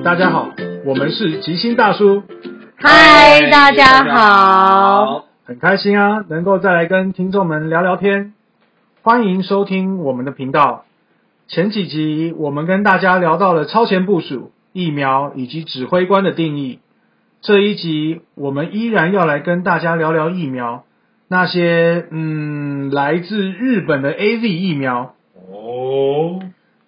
嘿，大家好，我们是吉星大叔，嗨，大家好。很开心啊，能够再来跟听众们聊聊天。欢迎收听我们的频道。前几集我们跟大家聊到了超前部署、疫苗以及指挥官的定义。这一集我们依然要来跟大家聊聊疫苗，那些嗯来自日本的 A Z 疫苗。哦，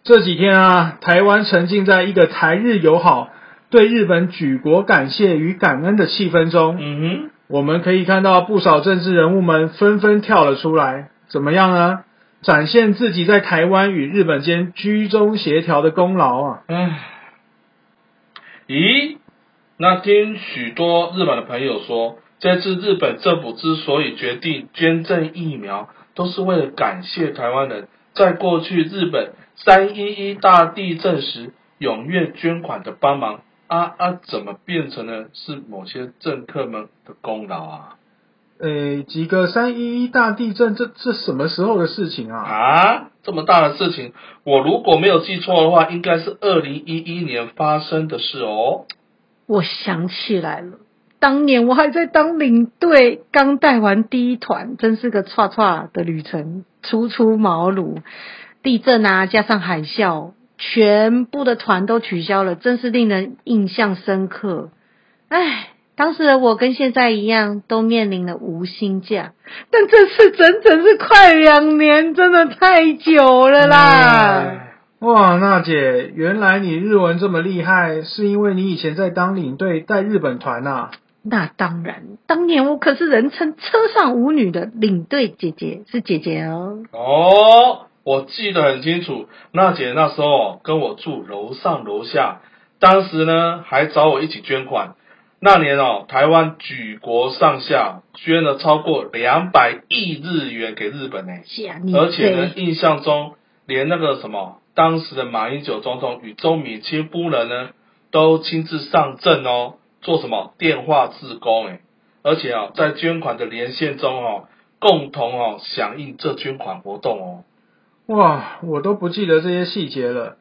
这几天啊，台湾沉浸在一个台日友好、对日本举国感谢与感恩的气氛中。嗯哼我们可以看到不少政治人物们纷纷跳了出来，怎么样呢？展现自己在台湾与日本间居中协调的功劳啊！哼，唉，咦，那听许多日本的朋友说，这次日本政府之所以决定捐赠疫苗，都是为了感谢台湾人在过去日本三一一大地震时踊跃捐款的帮忙。啊啊，怎么变成了是某些政客们的功劳啊？诶，几个三一一大地震，这这什么时候的事情啊？啊，这么大的事情，我如果没有记错的话，应该是二零一一年发生的事哦。我想起来了，当年我还在当领队，刚带完第一团，真是个唰唰的旅程，初出茅庐。地震啊，加上海啸，全部的团都取消了，真是令人印象深刻。唉，当时的我跟现在一样，都面临了无薪假，但这次整整是快两年，真的太久了啦。哇，娜姐，原来你日文这么厉害，是因为你以前在当领队带日本团啊？那当然，当年我可是人称车上舞女的领队姐姐，是姐姐哦。哦，我记得很清楚，娜姐那时候跟我住楼上楼下，当时呢还找我一起捐款。那年哦，台湾举国上下捐了超过两百亿日元给日本呢。是啊，而且呢，印象中连那个什么，当时的马英九总统与周米清夫人呢，都亲自上阵哦，做什么电话志工诶，而且啊，在捐款的连线中哦，共同哦响应这捐款活动哦。哇，我都不记得这些细节了。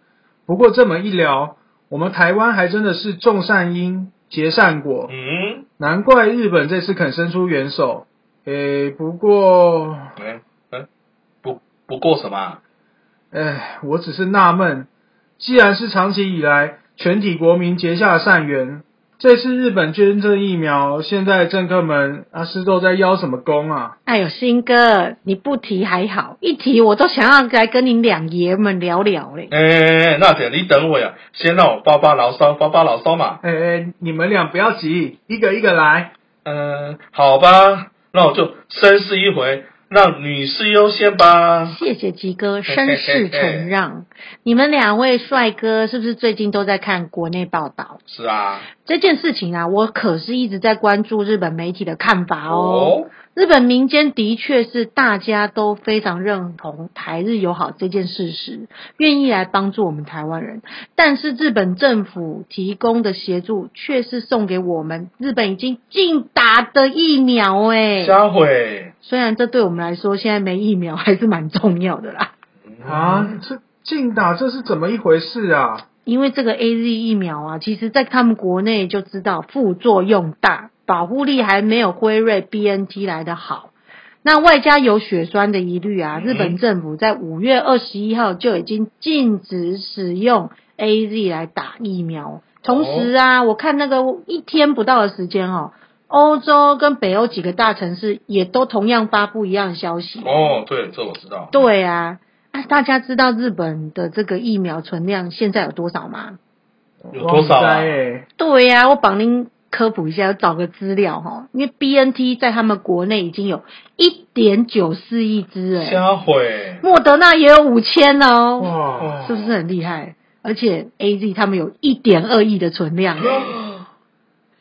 不过这么一聊，我们台湾还真的是种善因，结善果。嗯，难怪日本这次肯伸出援手。诶，不过，哎哎，不不过什么啊？哎，我只是纳闷，既然是长期以来全体国民结下的善缘，这次日本捐赠疫苗，现在政客们啊是都在邀什么功啊？哎呦，新哥，你不提还好，一提我都想要来跟你两爷们聊聊嘞。哎，娜姐，你等我呀，先让我发发牢骚，发发牢骚嘛。哎哎，你们俩不要急，一个一个来。嗯，好吧，那我就绅士一回，让女士优先吧。谢谢吉哥绅士承让。你们两位帅哥是不是最近都在看国内报道？是啊，这件事情啊，我可是一直在关注日本媒体的看法哦。哦，日本民间的确是大家都非常认同台日友好这件事实，愿意来帮助我们台湾人。但是日本政府提供的协助却是送给我们日本已经禁打的疫苗诶。佳慧虽然这对我们来说现在没疫苗还是蛮重要的啦，啊，这禁打这是怎么一回事啊？因为这个 A Z 疫苗啊，其实在他们国内就知道副作用大，保护力还没有辉瑞 B N T 来的好。那外加有血栓的疑虑啊，嗯日本政府在五月二十一号就已经禁止使用 A Z 来打疫苗。同时啊，我看那个一天不到的时间哦，欧洲跟北欧几个大城市也都同样发布一样的消息。哦，对，这我知道。对啊，啊，大家知道日本的这个疫苗存量现在有多少吗？有多少啊？忘不该欸对呀、我帮您科普一下，找个资料哈，因为 B N T 在他们国内已经有一点九四亿支哎，佳慧，莫德纳也有五千哦，哇，是不是很厉害？而且 A Z 他们有一点二亿的存量，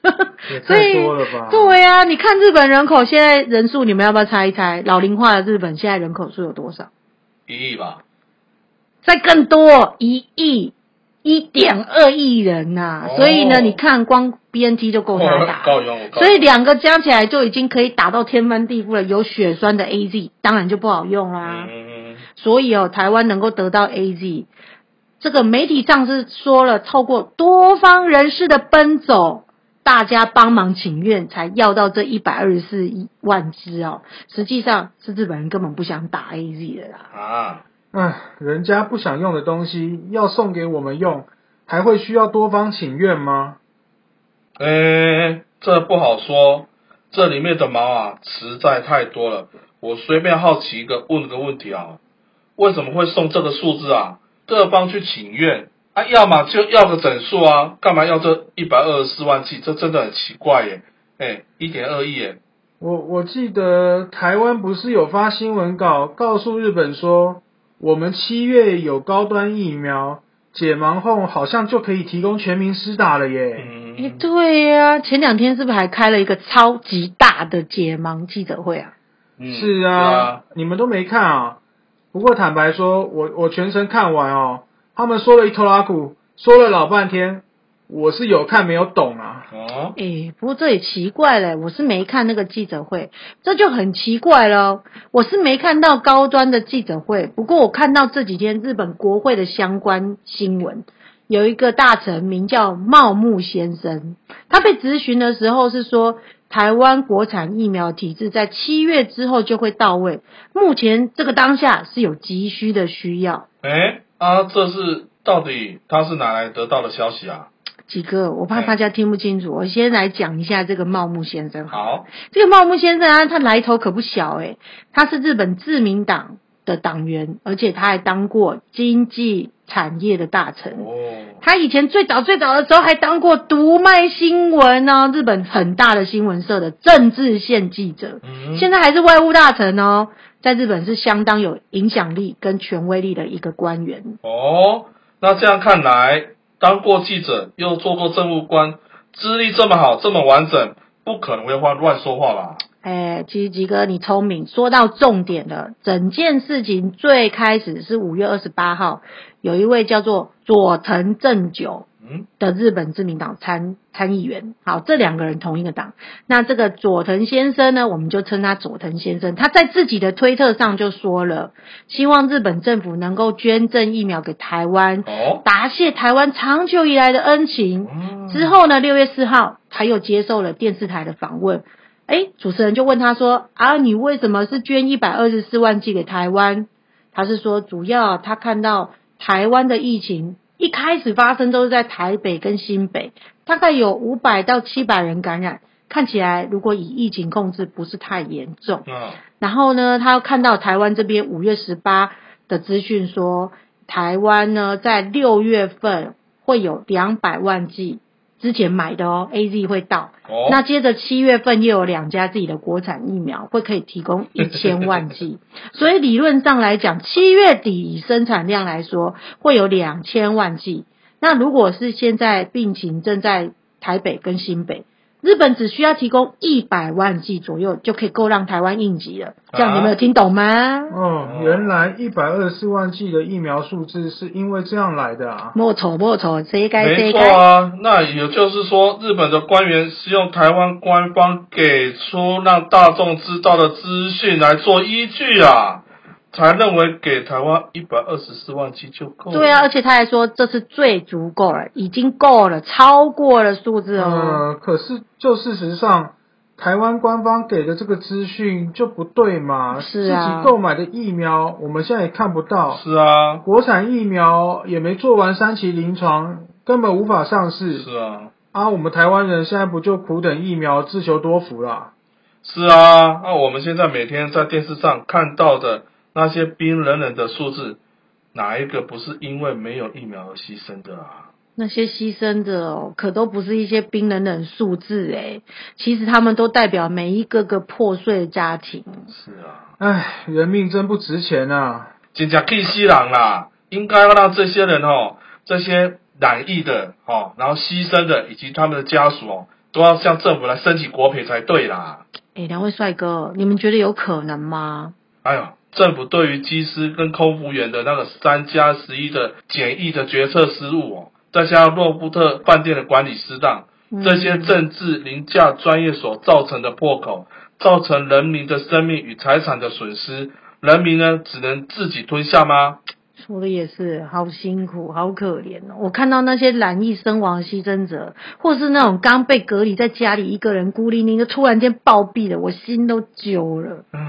也太多了吧？对呀、你看日本人口现在人数，你们要不要猜一猜？老龄化的日本现在人口数有多少？一亿吧？再更多一亿。一点二亿人呐、哦所以呢，你看光 B N T 就够他打，用，所以两个加起来就已经可以打到天翻地覆了。有血栓的 A Z 当然就不好用啦。嗯，所以哦，台湾能够得到 A Z，这个媒体上是说了，透过多方人士的奔走，大家帮忙请愿，才要到这一百二十四亿万只哦。实际上是日本人根本不想打 A Z 的啦。啊，唉，人家不想用的东西要送给我们用，还会需要多方请愿吗？哎，这不好说，这里面的毛啊实在太多了。我随便好奇一个问个问题啊，为什么会送这个数字啊？各方去请愿啊，要么就要个整数啊，干嘛要这一百二十四万剂？这真的很奇怪耶！哎，一点二亿耶，我我记得台湾不是有发新闻稿告诉日本说，我们七月有高端疫苗解盲后，好像就可以提供全民施打了耶。嗯，哎，对呀、前两天是不是还开了一个超级大的解盲记者会啊？嗯是啊，你们都没看啊。不过坦白说，我我全程看完哦，他们说了一头拉苦，说了老半天，我是有看没有懂啊。哦，哎，不过这也奇怪嘞，我是没看那个记者会，这就很奇怪了。我是没看到高端的记者会，不过我看到这几天日本国会的相关新闻，有一个大臣名叫茂木先生，他被质询的时候是说，台湾国产疫苗体制在七月之后就会到位，目前这个当下是有急需的需要。哎啊，这是到底他是哪来得到的消息啊？几个，我怕大家听不清楚，我先来讲一下这个茂木先生好。好，这个茂木先生啊，他来头可不小诶，他是日本自民党的党员，而且他还当过经济产业的大臣。哦，他以前最早最早的时候还当过读卖新闻哦，日本很大的新闻社的政治线记者，嗯，现在还是外务大臣哦，在日本是相当有影响力跟权威力的一个官员。哦，那这样看来，当过记者又做过政务官，资历这么好，这么完整，不可能会乱乱说话吧？哎，其实吉哥你聪明，说到重点了。整件事情最开始是五月二十八号，有一位叫做佐藤正久嗯，的日本自民党参参议员。好，这两个人同一个党。那这个佐藤先生呢，我们就称他佐藤先生。他在自己的推特上就说了，希望日本政府能够捐赠疫苗给台湾，哦，答谢台湾长久以来的恩情。嗯，之后呢，六月四号，他又接受了电视台的访问。哎，主持人就问他说：“啊，你为什么是捐一百二十四万寄给台湾？”他是说，主要他看到台湾的疫情一开始发生都是在台北跟新北，大概有五百到七百人感染，看起来如果以疫情控制不是太严重。嗯，然后呢，他又看到台湾这边五月十八的资讯说，台湾呢在六月份会有两百万剂之前买的哦，A Z 会到。哦，那接着七月份又有两家自己的国产疫苗会可以提供一千 万剂，所以理论上来讲，七月底以生产量来说会有两千万剂。那如果是现在病情正在台北跟新北，日本只需要提供一百万剂左右就可以够让台湾应急了。这样你们有听懂吗？哦，原来一百二十四万剂的疫苗数字是因为这样来的啊。莫愁莫愁，谁该没错谁该。啊，那也就是说，日本的官员是用台湾官方给出让大众知道的资讯来做依据啊，才认为给台湾一百二十四万剂就够了。对啊，而且他还说这是最足够了，已经够了，超过了数字哦。呃，可是就事实上，台湾官方给的这个资讯就不对嘛。是啊自己购买的疫苗，我们现在也看不到。是啊，国产疫苗也没做完三期临床，根本无法上市。是啊，啊，我们台湾人现在不就苦等疫苗，自求多福啦？是啊。那我们现在每天在电视上看到的那些冰冷冷的数字，哪一个不是因为没有疫苗而牺牲的啊？那些牺牲者哦，可都不是一些冰冷冷数字诶，其实他们都代表每一个个破碎的家庭。是啊。唉，人命真不值钱啊！真正气死人啦！应该要让这些人哦，这些染疫的哦，然后牺牲的以及他们的家属哦，都要向政府来申请国赔才对啦。诶，两位帅哥，你们觉得有可能吗？哎呦，政府对于机师跟空服员的那个三加十一的简易的决策失误哦，再加上洛布特饭店的管理失当，嗯这些政治凌驾专业所造成的破口，造成人民的生命与财产的损失，人民呢只能自己吞下吗？说的也是，好辛苦，好可怜哦。我看到那些染疫身亡的牺牲者，或是那种刚被隔离在家里一个人孤零零的突然间暴毙的，我心都揪了。嗯，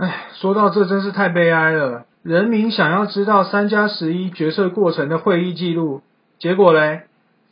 唉，说到这真是太悲哀了。人民想要知道三加十一决策过程的会议记录，结果嘞，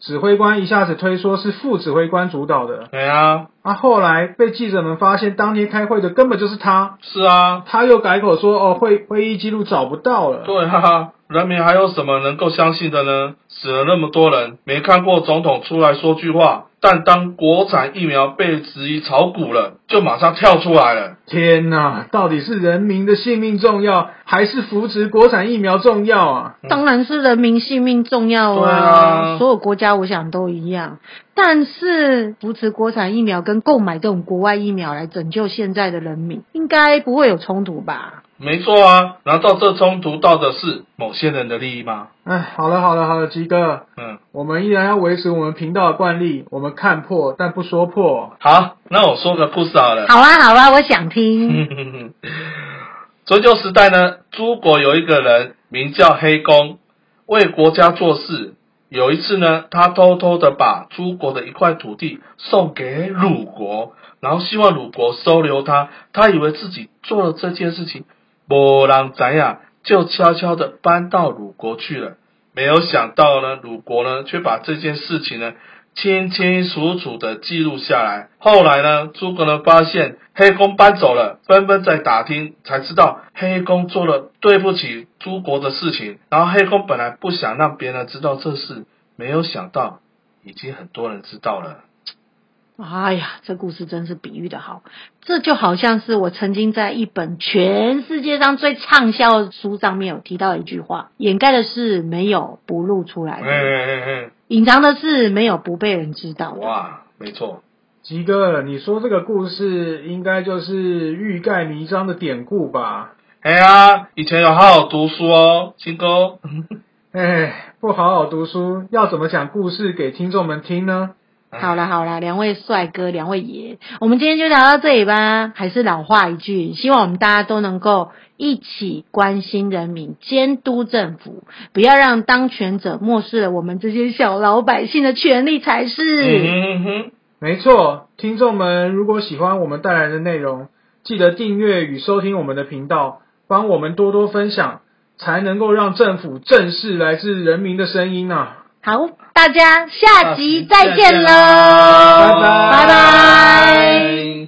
指挥官一下子推说是副指挥官主导的，对啊，啊，后来被记者们发现当天开会的根本就是他，是啊，他又改口说哦会会议记录找不到了。对哈哈，人民还有什么能够相信的呢？死了那么多人，没看过总统出来说句话，但当国产疫苗被质疑炒股了，就马上跳出来了。天哪，到底是人民的性命重要，还是扶持国产疫苗重要啊？当然是人民性命重要对啊所有国家我想都一样。但是扶持国产疫苗跟购买这种国外疫苗来拯救现在的人民，应该不会有冲突吧？没错啊，难道这冲突到的是某些人的利益吗？哎，好了好了好了，吉哥，嗯，我们依然要维持我们频道的惯例，我们看破但不说破。好，那我说个故事好了。好啊好啊，我想听。春秋时代呢，诸国有一个人名叫黑公，为国家做事。有一次呢，他偷偷的把诸国的一块土地送给鲁国，然后希望鲁国收留他。他以为自己做了这件事情，没人知呀，就悄悄的搬到鲁国去了。没有想到呢，鲁国呢却把这件事情呢清清楚楚的记录下来。后来呢，诸葛呢发现黑公搬走了，纷纷在打听，才知道黑公做了对不起诸国的事情。然后黑公本来不想让别人知道这事，没有想到已经很多人知道了。哎呀，这故事真是比喻的好，这就好像是我曾经在一本全世界上最畅销的书上面有提到一句话：掩盖的事没有不露出来哎的，隐藏的事没有不被人知道哎，的。哇，没错，吉哥，你说这个故事应该就是欲盖弥彰的典故吧？哎呀，以前有好好读书哦，金哥。哎，不好好读书，要怎么讲故事给听众们听呢？好啦好啦，两位帅哥，两位爷，我们今天就聊到这里吧。还是老话一句，希望我们大家都能够一起关心人民，监督政府，不要让当权者漠视了我们这些小老百姓的权利才是。嗯哼哼，没错，听众们如果喜欢我们带来的内容，记得订阅与收听我们的频道，帮我们多多分享，才能够让政府正视来自人民的声音啊！好，大家下集再见喽，拜拜拜。拜。拜